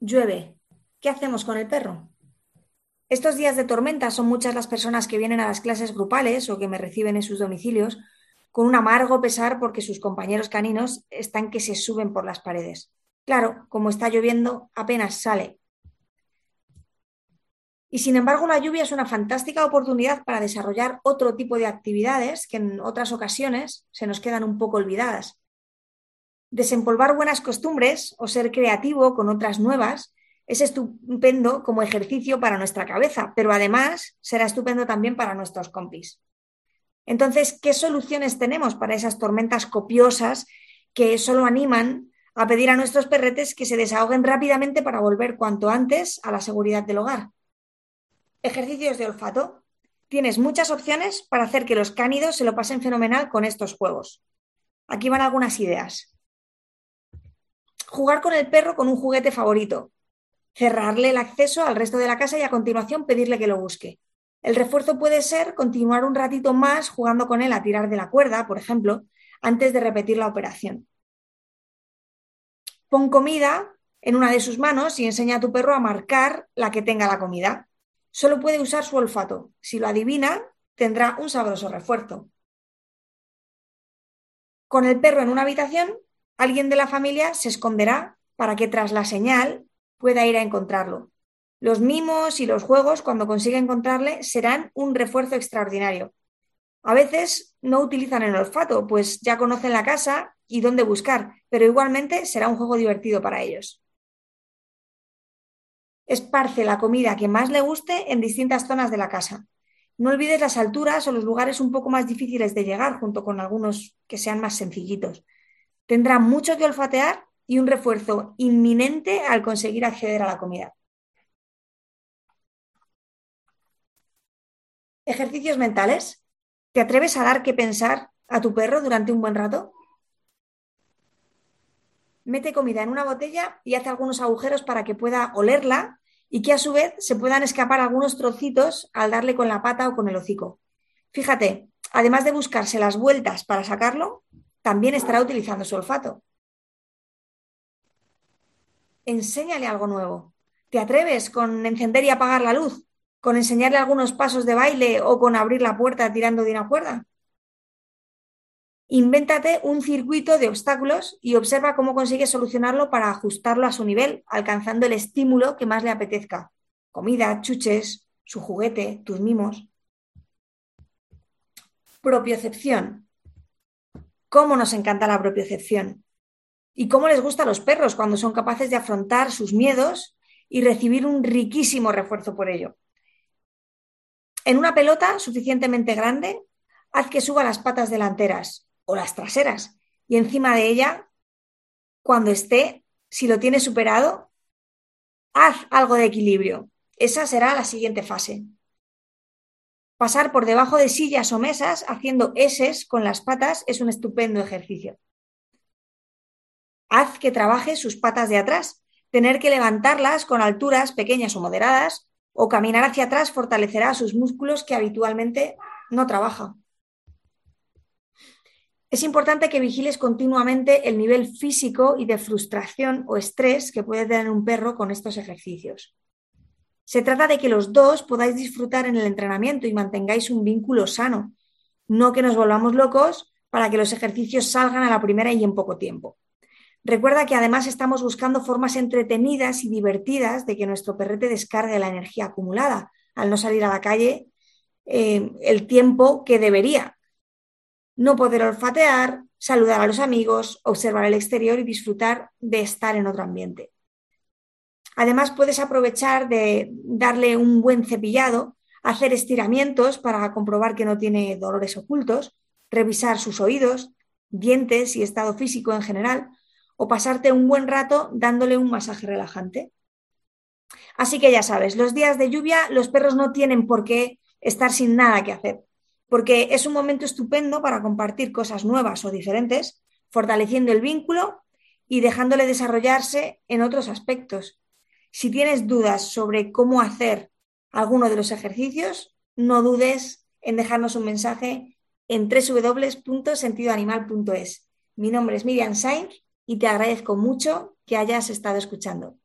Llueve. ¿Qué hacemos con el perro? Estos días de tormenta son muchas las personas que vienen a las clases grupales o que me reciben en sus domicilios con un amargo pesar porque sus compañeros caninos están que se suben por las paredes. Claro, como está lloviendo, apenas sale. Y sin embargo, la lluvia es una fantástica oportunidad para desarrollar otro tipo de actividades que en otras ocasiones se nos quedan un poco olvidadas. Desempolvar buenas costumbres o ser creativo con otras nuevas es estupendo como ejercicio para nuestra cabeza, pero además será estupendo también para nuestros compis. Entonces, ¿qué soluciones tenemos para esas tormentas copiosas que solo animan a pedir a nuestros perretes que se desahoguen rápidamente para volver cuanto antes a la seguridad del hogar? Ejercicios de olfato. Tienes muchas opciones para hacer que los cánidos se lo pasen fenomenal con estos juegos. Aquí van algunas ideas jugar con el perro con un juguete favorito, cerrarle el acceso al resto de la casa y a continuación pedirle que lo busque. El refuerzo puede ser continuar un ratito más jugando con él a tirar de la cuerda, por ejemplo, antes de repetir la operación. Pon comida en una de sus manos y enseña a tu perro a marcar la que tenga la comida. Solo puede usar su olfato. Si lo adivina, tendrá un sabroso refuerzo. Con el perro en una habitación, alguien de la familia se esconderá para que tras la señal pueda ir a encontrarlo. Los mimos y los juegos, cuando consiga encontrarle, serán un refuerzo extraordinario. A veces no utilizan el olfato, pues ya conocen la casa y dónde buscar, pero igualmente será un juego divertido para ellos. Esparce la comida que más le guste en distintas zonas de la casa. No olvides las alturas o los lugares un poco más difíciles de llegar, junto con algunos que sean más sencillitos. Tendrá mucho que olfatear y un refuerzo inminente al conseguir acceder a la comida. Ejercicios mentales. ¿Te atreves a dar que pensar a tu perro durante un buen rato? Mete comida en una botella y hace algunos agujeros para que pueda olerla y que a su vez se puedan escapar algunos trocitos al darle con la pata o con el hocico. Fíjate, además de buscarse las vueltas para sacarlo, también estará utilizando su olfato. Enséñale algo nuevo. ¿Te atreves con encender y apagar la luz? ¿Con enseñarle algunos pasos de baile o con abrir la puerta tirando de una cuerda? Invéntate un circuito de obstáculos y observa cómo consigues solucionarlo para ajustarlo a su nivel, alcanzando el estímulo que más le apetezca. Comida, chuches, su juguete, tus mimos. Propiocepción cómo nos encanta la propiocepción y cómo les gusta a los perros cuando son capaces de afrontar sus miedos y recibir un riquísimo refuerzo por ello. En una pelota suficientemente grande, haz que suba las patas delanteras o las traseras y encima de ella, cuando esté, si lo tiene superado, haz algo de equilibrio. Esa será la siguiente fase pasar por debajo de sillas o mesas haciendo S con las patas es un estupendo ejercicio. Haz que trabaje sus patas de atrás. Tener que levantarlas con alturas pequeñas o moderadas o caminar hacia atrás fortalecerá sus músculos que habitualmente no trabaja. Es importante que vigiles continuamente el nivel físico y de frustración o estrés que puede tener un perro con estos ejercicios. Se trata de que los dos podáis disfrutar en el entrenamiento y mantengáis un vínculo sano, no que nos volvamos locos para que los ejercicios salgan a la primera y en poco tiempo. Recuerda que además estamos buscando formas entretenidas y divertidas de que nuestro perrete descargue la energía acumulada al no salir a la calle eh, el tiempo que debería. No poder olfatear, saludar a los amigos, observar el exterior y disfrutar de estar en otro ambiente. Además, puedes aprovechar de darle un buen cepillado, hacer estiramientos para comprobar que no tiene dolores ocultos, revisar sus oídos, dientes y estado físico en general, o pasarte un buen rato dándole un masaje relajante. Así que ya sabes, los días de lluvia los perros no tienen por qué estar sin nada que hacer, porque es un momento estupendo para compartir cosas nuevas o diferentes, fortaleciendo el vínculo y dejándole desarrollarse en otros aspectos, si tienes dudas sobre cómo hacer alguno de los ejercicios, no dudes en dejarnos un mensaje en www.sentidoanimal.es. Mi nombre es Miriam Sainz y te agradezco mucho que hayas estado escuchando.